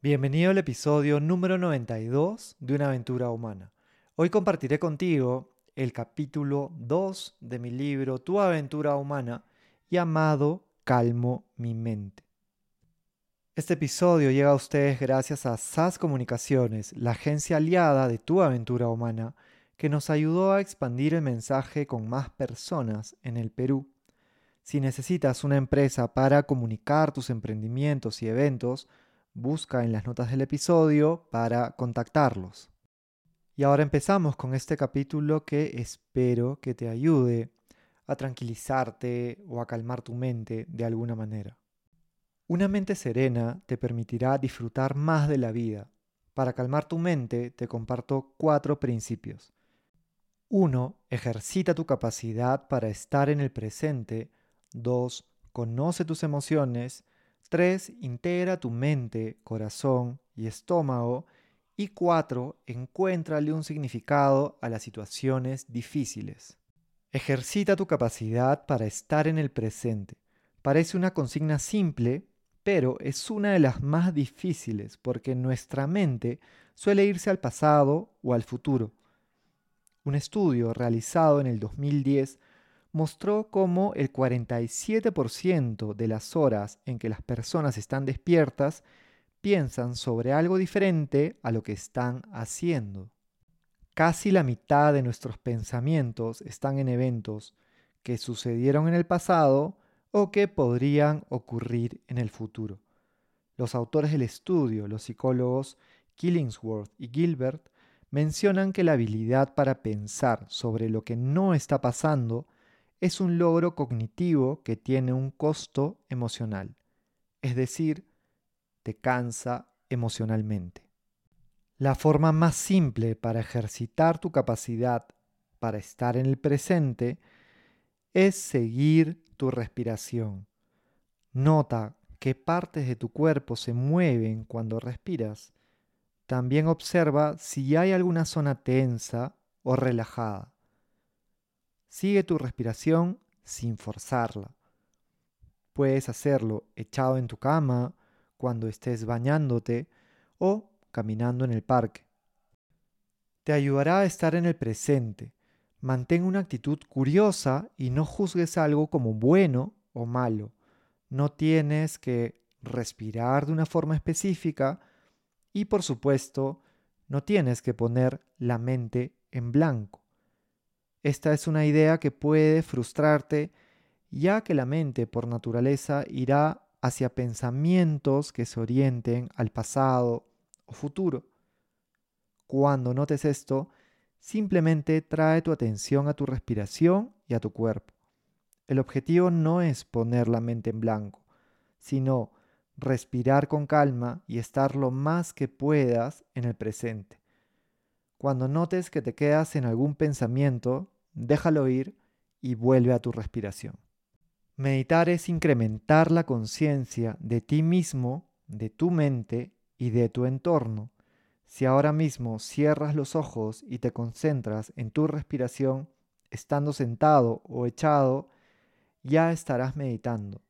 Bienvenido al episodio número 92 de Una aventura humana. Hoy compartiré contigo el capítulo 2 de mi libro Tu aventura humana llamado Calmo mi mente. Este episodio llega a ustedes gracias a SAS Comunicaciones, la agencia aliada de Tu aventura humana, que nos ayudó a expandir el mensaje con más personas en el Perú. Si necesitas una empresa para comunicar tus emprendimientos y eventos, busca en las notas del episodio para contactarlos. Y ahora empezamos con este capítulo que espero que te ayude a tranquilizarte o a calmar tu mente de alguna manera. Una mente serena te permitirá disfrutar más de la vida. Para calmar tu mente te comparto cuatro principios. 1. Ejercita tu capacidad para estar en el presente. 2. Conoce tus emociones. 3. Integra tu mente, corazón y estómago. Y 4. Encuéntrale un significado a las situaciones difíciles. Ejercita tu capacidad para estar en el presente. Parece una consigna simple, pero es una de las más difíciles porque nuestra mente suele irse al pasado o al futuro. Un estudio realizado en el 2010 mostró cómo el 47% de las horas en que las personas están despiertas piensan sobre algo diferente a lo que están haciendo. Casi la mitad de nuestros pensamientos están en eventos que sucedieron en el pasado o que podrían ocurrir en el futuro. Los autores del estudio, los psicólogos Killingsworth y Gilbert, mencionan que la habilidad para pensar sobre lo que no está pasando es un logro cognitivo que tiene un costo emocional, es decir, te cansa emocionalmente. La forma más simple para ejercitar tu capacidad para estar en el presente es seguir tu respiración. Nota qué partes de tu cuerpo se mueven cuando respiras. También observa si hay alguna zona tensa o relajada. Sigue tu respiración sin forzarla. Puedes hacerlo echado en tu cama, cuando estés bañándote o caminando en el parque. Te ayudará a estar en el presente. Mantén una actitud curiosa y no juzgues algo como bueno o malo. No tienes que respirar de una forma específica y por supuesto no tienes que poner la mente en blanco. Esta es una idea que puede frustrarte ya que la mente por naturaleza irá hacia pensamientos que se orienten al pasado o futuro. Cuando notes esto, simplemente trae tu atención a tu respiración y a tu cuerpo. El objetivo no es poner la mente en blanco, sino respirar con calma y estar lo más que puedas en el presente. Cuando notes que te quedas en algún pensamiento, déjalo ir y vuelve a tu respiración. Meditar es incrementar la conciencia de ti mismo, de tu mente y de tu entorno. Si ahora mismo cierras los ojos y te concentras en tu respiración, estando sentado o echado, ya estarás meditando.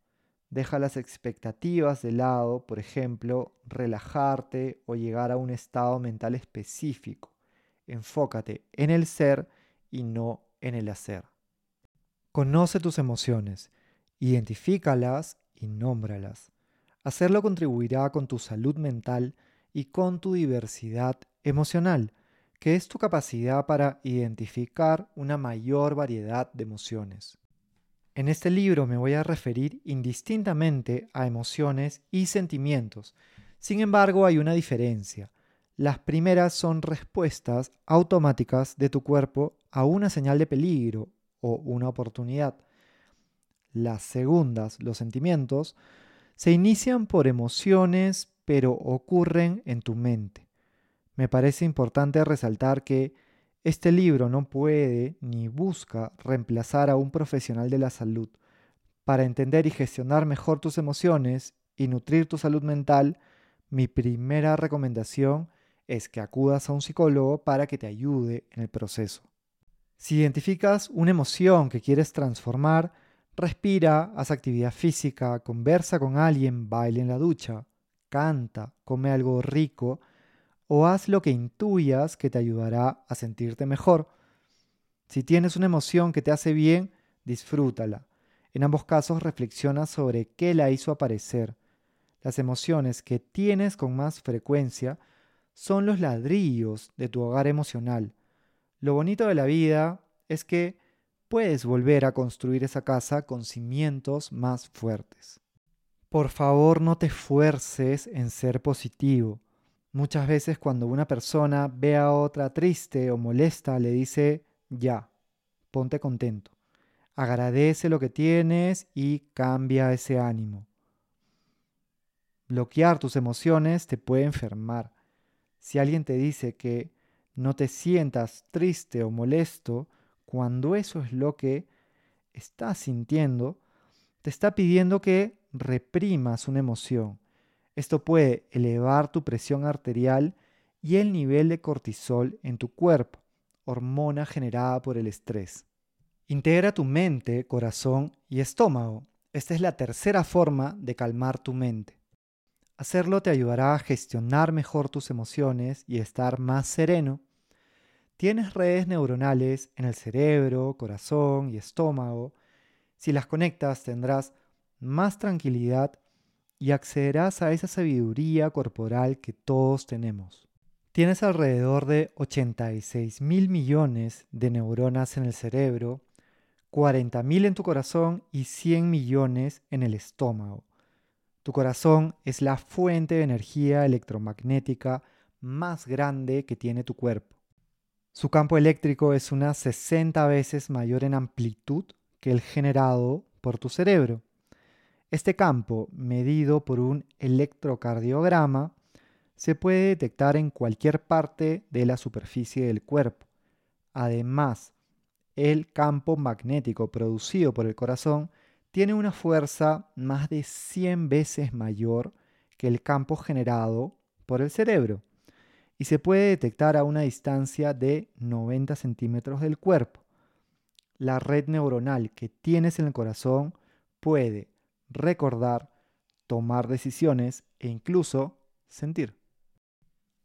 Deja las expectativas de lado, por ejemplo, relajarte o llegar a un estado mental específico. Enfócate en el ser y no en el hacer. Conoce tus emociones, identifícalas y nómbralas. Hacerlo contribuirá con tu salud mental y con tu diversidad emocional, que es tu capacidad para identificar una mayor variedad de emociones. En este libro me voy a referir indistintamente a emociones y sentimientos. Sin embargo, hay una diferencia. Las primeras son respuestas automáticas de tu cuerpo a una señal de peligro o una oportunidad. Las segundas, los sentimientos, se inician por emociones, pero ocurren en tu mente. Me parece importante resaltar que este libro no puede ni busca reemplazar a un profesional de la salud. Para entender y gestionar mejor tus emociones y nutrir tu salud mental, mi primera recomendación es que acudas a un psicólogo para que te ayude en el proceso. Si identificas una emoción que quieres transformar, respira, haz actividad física, conversa con alguien, baile en la ducha, canta, come algo rico o haz lo que intuyas que te ayudará a sentirte mejor. Si tienes una emoción que te hace bien, disfrútala. En ambos casos reflexiona sobre qué la hizo aparecer. Las emociones que tienes con más frecuencia son los ladrillos de tu hogar emocional. Lo bonito de la vida es que puedes volver a construir esa casa con cimientos más fuertes. Por favor, no te esfuerces en ser positivo. Muchas veces cuando una persona ve a otra triste o molesta, le dice, ya, ponte contento. Agradece lo que tienes y cambia ese ánimo. Bloquear tus emociones te puede enfermar. Si alguien te dice que no te sientas triste o molesto, cuando eso es lo que estás sintiendo, te está pidiendo que reprimas una emoción. Esto puede elevar tu presión arterial y el nivel de cortisol en tu cuerpo, hormona generada por el estrés. Integra tu mente, corazón y estómago. Esta es la tercera forma de calmar tu mente. Hacerlo te ayudará a gestionar mejor tus emociones y estar más sereno Tienes redes neuronales en el cerebro, corazón y estómago. Si las conectas tendrás más tranquilidad y accederás a esa sabiduría corporal que todos tenemos. Tienes alrededor de 86 mil millones de neuronas en el cerebro, 40 mil en tu corazón y 100 millones en el estómago. Tu corazón es la fuente de energía electromagnética más grande que tiene tu cuerpo. Su campo eléctrico es unas 60 veces mayor en amplitud que el generado por tu cerebro. Este campo, medido por un electrocardiograma, se puede detectar en cualquier parte de la superficie del cuerpo. Además, el campo magnético producido por el corazón tiene una fuerza más de 100 veces mayor que el campo generado por el cerebro y se puede detectar a una distancia de 90 centímetros del cuerpo. La red neuronal que tienes en el corazón puede recordar, tomar decisiones e incluso sentir.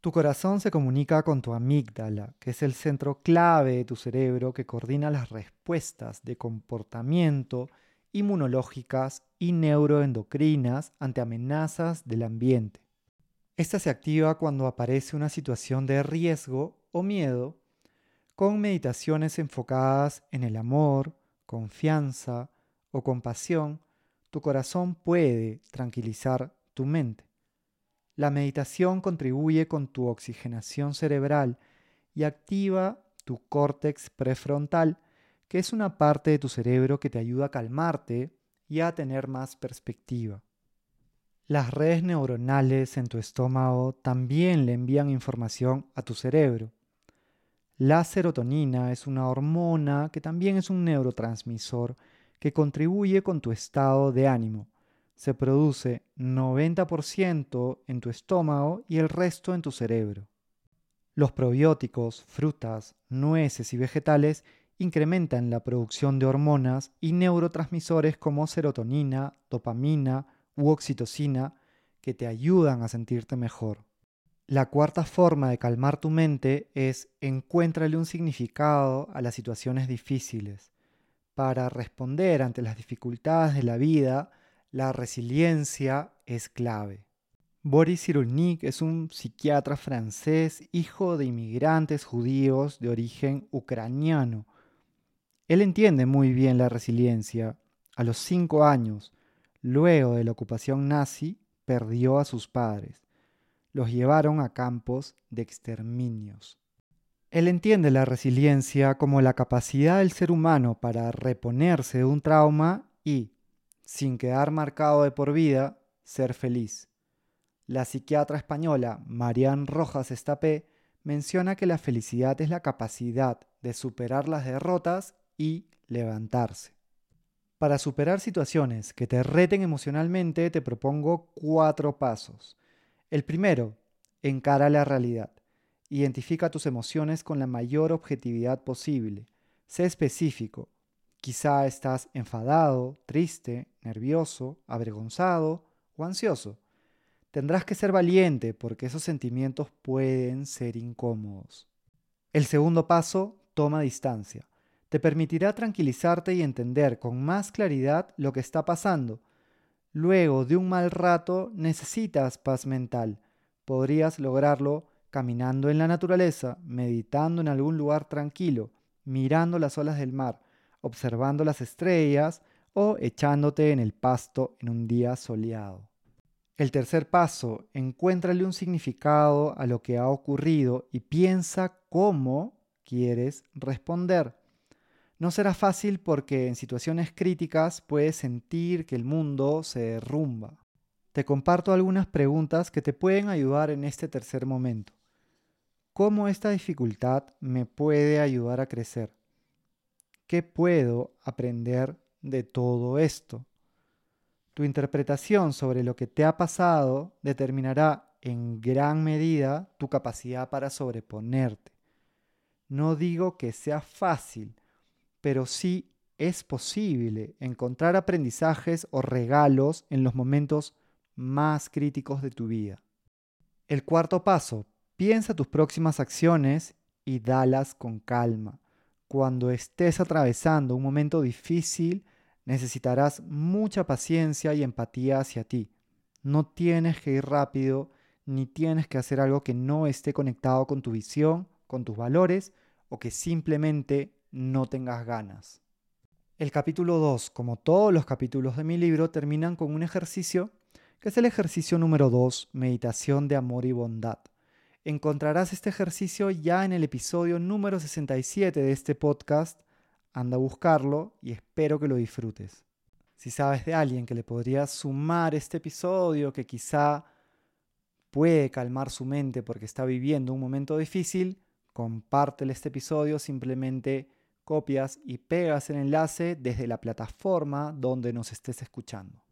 Tu corazón se comunica con tu amígdala, que es el centro clave de tu cerebro que coordina las respuestas de comportamiento inmunológicas y neuroendocrinas ante amenazas del ambiente. Esta se activa cuando aparece una situación de riesgo o miedo, con meditaciones enfocadas en el amor, confianza o compasión, tu corazón puede tranquilizar tu mente. La meditación contribuye con tu oxigenación cerebral y activa tu córtex prefrontal, que es una parte de tu cerebro que te ayuda a calmarte y a tener más perspectiva. Las redes neuronales en tu estómago también le envían información a tu cerebro. La serotonina es una hormona que también es un neurotransmisor que contribuye con tu estado de ánimo. Se produce 90% en tu estómago y el resto en tu cerebro. Los probióticos, frutas, nueces y vegetales incrementan la producción de hormonas y neurotransmisores como serotonina, dopamina, u oxitocina que te ayudan a sentirte mejor. La cuarta forma de calmar tu mente es encuéntrale un significado a las situaciones difíciles. Para responder ante las dificultades de la vida, la resiliencia es clave. Boris Cyrulnik es un psiquiatra francés, hijo de inmigrantes judíos de origen ucraniano. Él entiende muy bien la resiliencia. A los cinco años, Luego de la ocupación nazi, perdió a sus padres. Los llevaron a campos de exterminios. Él entiende la resiliencia como la capacidad del ser humano para reponerse de un trauma y, sin quedar marcado de por vida, ser feliz. La psiquiatra española Marian Rojas Estapé menciona que la felicidad es la capacidad de superar las derrotas y levantarse. Para superar situaciones que te reten emocionalmente, te propongo cuatro pasos. El primero, encara la realidad. Identifica tus emociones con la mayor objetividad posible. Sé específico. Quizá estás enfadado, triste, nervioso, avergonzado o ansioso. tendrás que ser valiente porque esos sentimientos pueden ser incómodos. El segundo paso, toma distancia. Te permitirá tranquilizarte y entender con más claridad lo que está pasando. Luego de un mal rato necesitas paz mental. Podrías lograrlo caminando en la naturaleza, meditando en algún lugar tranquilo, mirando las olas del mar, observando las estrellas o echándote en el pasto en un día soleado. El tercer paso, encuéntrale un significado a lo que ha ocurrido y piensa cómo quieres responder. No será fácil porque en situaciones críticas puedes sentir que el mundo se derrumba. Te comparto algunas preguntas que te pueden ayudar en este tercer momento. ¿Cómo esta dificultad me puede ayudar a crecer? ¿Qué puedo aprender de todo esto? Tu interpretación sobre lo que te ha pasado determinará en gran medida tu capacidad para sobreponerte. No digo que sea fácil, pero sí es posible encontrar aprendizajes o regalos en los momentos más críticos de tu vida. El cuarto paso, piensa tus próximas acciones y dalas con calma. Cuando estés atravesando un momento difícil, necesitarás mucha paciencia y empatía hacia ti. No tienes que ir rápido ni tienes que hacer algo que no esté conectado con tu visión, con tus valores o que simplemente no tengas ganas. El capítulo 2, como todos los capítulos de mi libro, terminan con un ejercicio que es el ejercicio número 2, meditación de amor y bondad. Encontrarás este ejercicio ya en el episodio número 67 de este podcast anda a buscarlo y espero que lo disfrutes. Si sabes de alguien que le podría sumar este episodio, que quizá puede calmar su mente porque está viviendo un momento difícil, compártele este episodio, simplemente copias y pegas el enlace desde la plataforma donde nos estés escuchando.